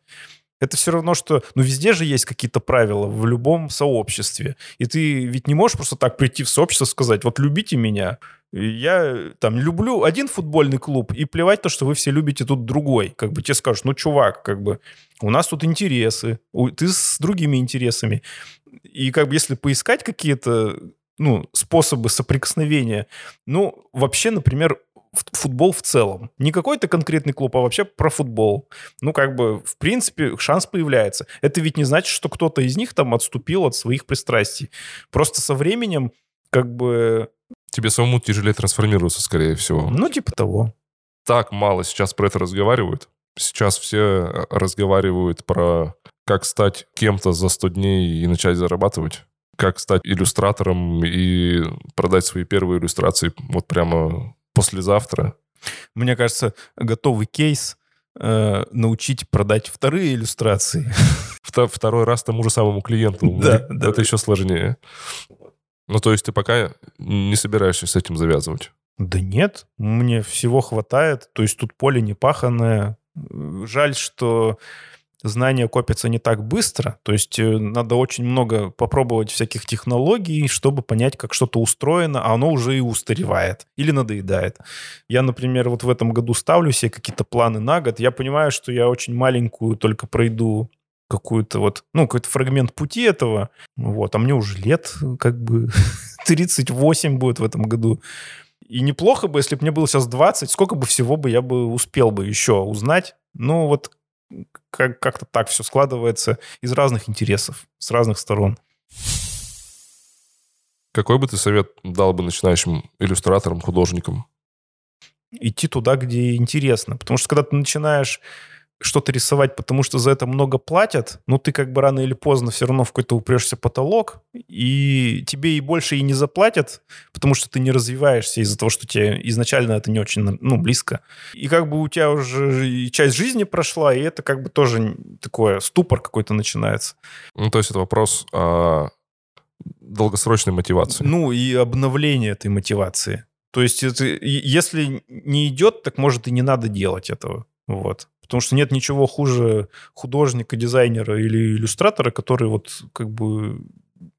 Это все равно, что... Ну, везде же есть какие-то правила в любом сообществе. И ты ведь не можешь просто так прийти в сообщество и сказать, вот любите меня. Я там люблю один футбольный клуб, и плевать то, что вы все любите тут другой. Как бы тебе скажут, ну, чувак, как бы у нас тут интересы, ты с другими интересами. И как бы если поискать какие-то ну, способы соприкосновения, ну, вообще, например, футбол в целом. Не какой-то конкретный клуб, а вообще про футбол. Ну, как бы, в принципе, шанс появляется. Это ведь не значит, что кто-то из них там отступил от своих пристрастий. Просто со временем, как бы... Тебе самому тяжелее трансформироваться, скорее всего. Ну, типа того. Так мало сейчас про это разговаривают. Сейчас все э, разговаривают про как стать кем-то за 100 дней и начать зарабатывать как стать иллюстратором и продать свои первые иллюстрации вот прямо послезавтра. Мне кажется, готовый кейс э, научить продать вторые иллюстрации. (laughs) Второй раз тому же самому клиенту. (laughs) Да, да. Это еще сложнее. Ну, то есть ты пока не собираешься с этим завязывать? Да нет, мне всего хватает. То есть тут поле не паханное. Жаль, что знания копятся не так быстро. То есть э, надо очень много попробовать всяких технологий, чтобы понять, как что-то устроено, а оно уже и устаревает или надоедает. Я, например, вот в этом году ставлю себе какие-то планы на год. Я понимаю, что я очень маленькую только пройду какую-то вот, ну, какой-то фрагмент пути этого, вот, а мне уже лет как бы (laughs) 38 будет в этом году. И неплохо бы, если бы мне было сейчас 20, сколько бы всего бы я бы успел бы еще узнать. Ну, вот как- как-то так все складывается из разных интересов, с разных сторон. Какой бы ты совет дал бы начинающим иллюстраторам, художникам? Идти туда, где интересно. Потому что когда ты начинаешь что-то рисовать, потому что за это много платят, ну, ты как бы рано или поздно все равно в какой-то упрешься потолок, и тебе и больше и не заплатят, потому что ты не развиваешься из-за того, что тебе изначально это не очень, ну, близко. И как бы у тебя уже часть жизни прошла, и это как бы тоже такое, ступор какой-то начинается. Ну, то есть это вопрос о долгосрочной мотивации. Ну, и обновление этой мотивации. То есть это, если не идет, так может и не надо делать этого. Вот. Потому что нет ничего хуже художника, дизайнера или иллюстратора, который вот как бы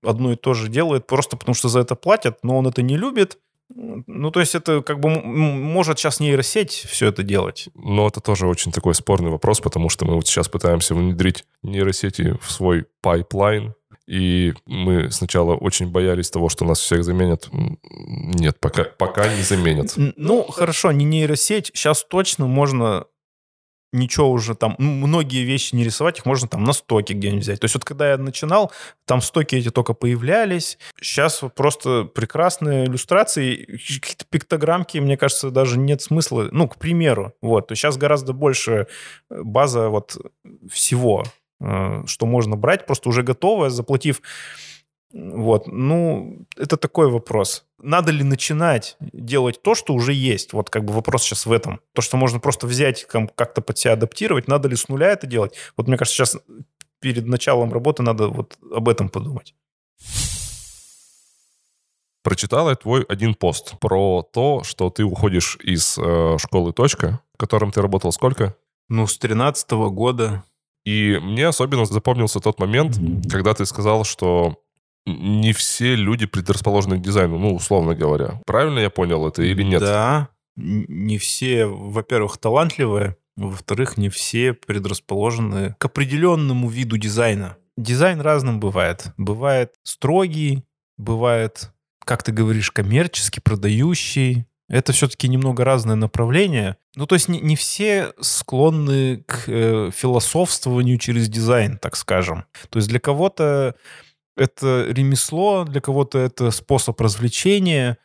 одно и то же делает просто потому, что за это платят, но он это не любит. Ну, то есть это как бы может сейчас нейросеть все это делать. Но это тоже очень такой спорный вопрос, потому что мы вот сейчас пытаемся внедрить нейросети в свой pipeline, и мы сначала очень боялись того, что нас всех заменят. Нет, пока, пока не заменят. Ну, хорошо, не нейросеть. Сейчас точно можно ничего уже там, ну, многие вещи не рисовать, их можно там на стоке где-нибудь взять. То есть вот когда я начинал, там стоки эти только появлялись. Сейчас просто прекрасные иллюстрации, какие-то пиктограммки, мне кажется, даже нет смысла, ну, к примеру. Вот, то есть сейчас гораздо больше э, база вот всего, э, что можно брать, просто уже готовое, заплатив вот, ну, это такой вопрос. Надо ли начинать делать то, что уже есть? Вот как бы вопрос сейчас в этом. То, что можно просто взять, как-то под себя адаптировать, надо ли с нуля это делать? Вот мне кажется, сейчас перед началом работы надо вот об этом подумать. Прочитал я твой один пост про то, что ты уходишь из э, школы «Точка», в котором ты работал сколько? Ну, с 13 -го года. И мне особенно запомнился тот момент, когда ты сказал, что не все люди предрасположены к дизайну, ну, условно говоря. Правильно я понял это или нет? Да, не все, во-первых, талантливые, во-вторых, не все предрасположены к определенному виду дизайна. Дизайн разным бывает. Бывает строгий, бывает, как ты говоришь, коммерческий, продающий, Это все-таки немного разное направление. Ну, то есть не, не все склонны к э, философствованию через дизайн, так скажем. То есть для кого-то это ремесло, для кого-то это способ развлечения,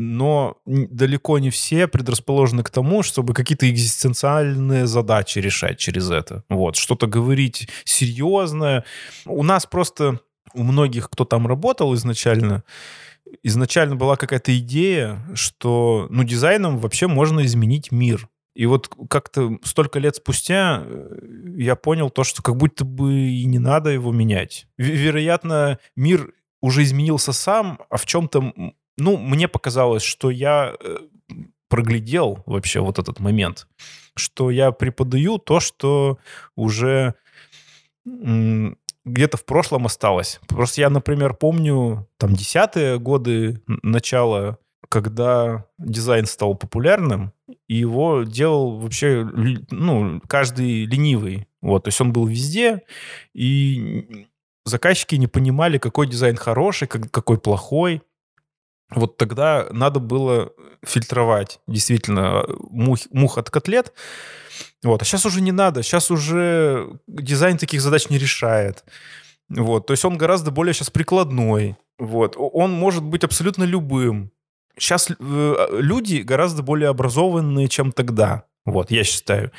но далеко не все предрасположены к тому, чтобы какие-то экзистенциальные задачи решать через это. Вот, что-то говорить серьезное. У нас просто, у многих, кто там работал изначально, изначально была какая-то идея, что ну, дизайном вообще можно изменить мир. И вот как-то столько лет спустя э, я понял то, что как будто бы и не надо его менять. Вероятно, мир уже изменился сам, а в чем-то, ну, мне показалось, что я э, проглядел вообще вот этот момент, что я преподаю то, что уже где-то в прошлом осталось. Просто я, например, помню там десятые годы начала, когда дизайн стал популярным, и его делал вообще, ну, каждый ленивый. Вот, то есть он был везде, и заказчики не понимали, какой дизайн хороший, какой плохой. Вот тогда надо было фильтровать действительно мух, мух от котлет, вот. А сейчас уже не надо. Сейчас уже дизайн таких задач не решает. Вот. То есть он гораздо более сейчас прикладной. Вот. Он может быть абсолютно любым. Сейчас э, люди гораздо более образованные, чем тогда. Вот, я считаю.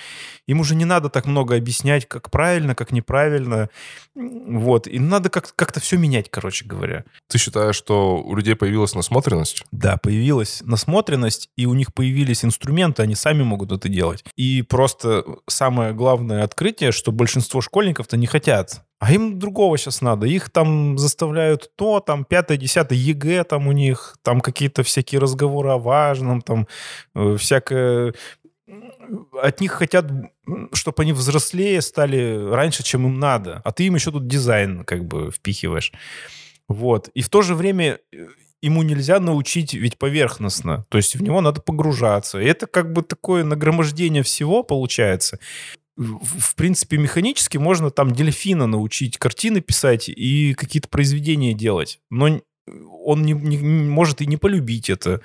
Им уже не надо так много объяснять, как правильно, как неправильно. Вот, и надо как- как-то все менять, короче говоря. Ты считаешь, что у людей появилась насмотренность? Да, появилась насмотренность, и у них появились инструменты, они сами могут это делать. И просто самое главное открытие, что большинство школьников-то не хотят а им другого сейчас надо. Их там заставляют то, там, пятое, десятое, ЕГЭ там у них, там какие-то всякие разговоры о важном, там, э, всякое от них хотят, чтобы они взрослее стали раньше, чем им надо. А ты им еще тут дизайн как бы впихиваешь. Вот. И в то же время э, ему нельзя научить ведь поверхностно. То есть в него надо погружаться. И это как бы такое нагромождение всего получается. В принципе, механически можно там дельфина научить картины писать и какие-то произведения делать. Но он не, не, может и не полюбить это.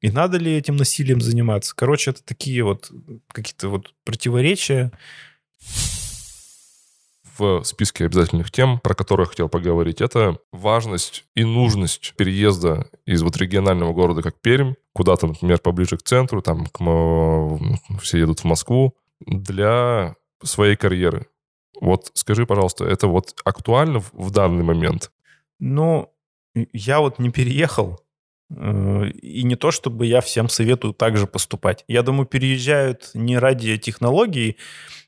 И надо ли этим насилием заниматься? Короче, это такие вот какие-то вот противоречия. В списке обязательных тем, про которые я хотел поговорить, это важность и нужность переезда из вот регионального города, как Пермь, куда-то, например, поближе к центру, там к, все едут в Москву, для своей карьеры. Вот скажи, пожалуйста, это вот актуально в данный момент? Ну, я вот не переехал, и не то, чтобы я всем советую так же поступать. Я думаю, переезжают не ради технологий,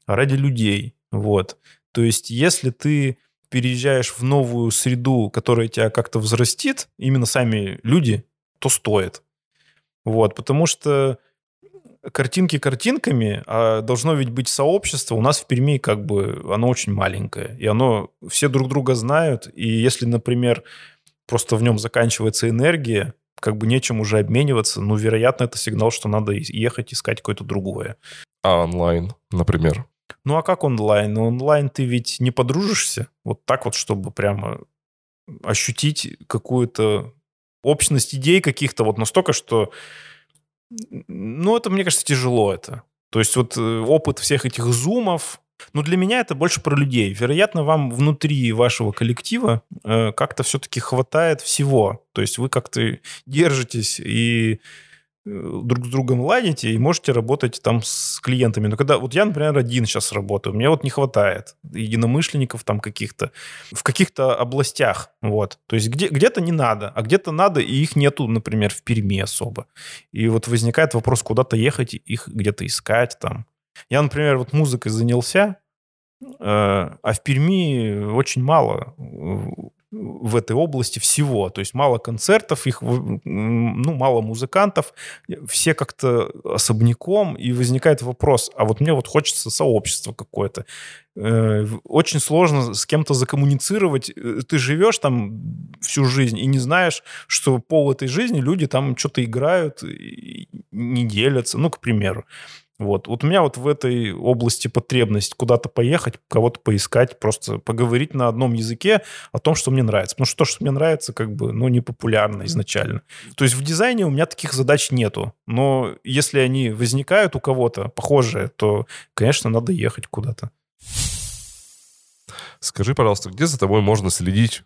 а ради людей. Вот. То есть, если ты переезжаешь в новую среду, которая тебя как-то взрастит, именно сами люди, то стоит. Вот, потому что картинки картинками, а должно ведь быть сообщество. У нас в Перми как бы оно очень маленькое, и оно все друг друга знают. И если, например, просто в нем заканчивается энергия, как бы нечем уже обмениваться, ну, вероятно, это сигнал, что надо ехать искать какое-то другое. А онлайн, например? Ну, а как онлайн? Ну, онлайн ты ведь не подружишься вот так вот, чтобы прямо ощутить какую-то общность идей каких-то вот настолько, что... Ну, это, мне кажется, тяжело это. То есть вот э, опыт всех этих зумов, но для меня это больше про людей. Вероятно, вам внутри вашего коллектива э, как-то все-таки хватает всего. То есть вы как-то держитесь и э, друг с другом ладите и можете работать там с клиентами. Но когда вот я, например, один сейчас работаю, мне вот не хватает единомышленников там каких-то в каких-то областях, вот. То есть где, где-то не надо, а где-то надо, и их нету, например, в Перми особо. И вот возникает вопрос куда-то ехать, их где-то искать там. Я, например, вот музыкой занялся, э, а в Перми очень мало в этой области всего. То есть мало концертов, их, ну, мало музыкантов, все как-то особняком, и возникает вопрос, а вот мне вот хочется сообщества какое-то. Э, очень сложно с кем-то закоммуницировать. Э, ты живешь там всю жизнь и не знаешь, что пол этой жизни люди там что-то играют, не делятся, ну, к примеру. Вот. вот у меня вот в этой области потребность куда-то поехать, кого-то поискать, просто поговорить на одном языке о том, что мне нравится. Потому что то, что мне нравится, как бы, ну, не популярно изначально. То есть в дизайне у меня таких задач нету. Но если они возникают у кого-то похожие, то, конечно, надо ехать куда-то. Скажи, пожалуйста, где за тобой можно следить?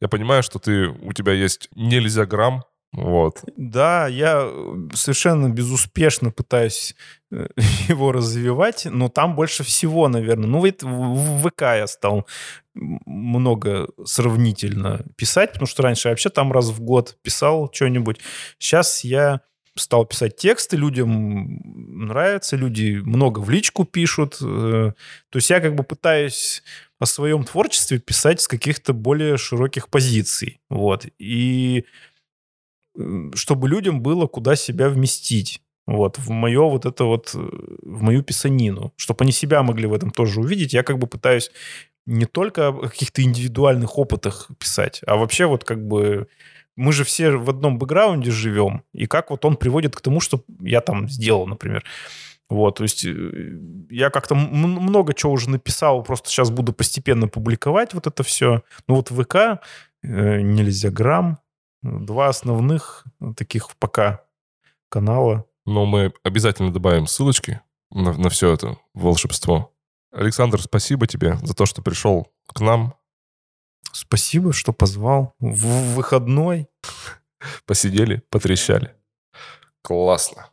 Я понимаю, что ты, у тебя есть нельзя грамм, вот. Да, я э, совершенно безуспешно пытаюсь э, (laughs) его развивать, но там больше всего, наверное. Ну, в ВК я стал много сравнительно писать, потому что раньше я вообще там раз в год писал что-нибудь. Сейчас я стал писать тексты, людям нравится, люди много в личку пишут. Э, то есть я как бы пытаюсь о своем творчестве писать с каких-то более широких позиций. Вот. И чтобы людям было куда себя вместить. Вот, в мое вот это вот, э, в мою писанину. Чтобы они себя могли в этом тоже увидеть. Я как бы пытаюсь не только о каких-то индивидуальных опытах писать, а вообще вот как бы мы же все в одном бэкграунде живем, и как вот он приводит к тому, что я там сделал, например. Вот, то есть э, я как-то много чего уже написал, просто сейчас буду постепенно публиковать вот это все. Ну вот ВК, э, нельзя грамм, Два основных таких пока канала. Но мы обязательно добавим ссылочки на, на все это волшебство. Александр, спасибо тебе за то, что пришел к нам. Спасибо, что позвал. В выходной. Посидели, потрещали. Классно.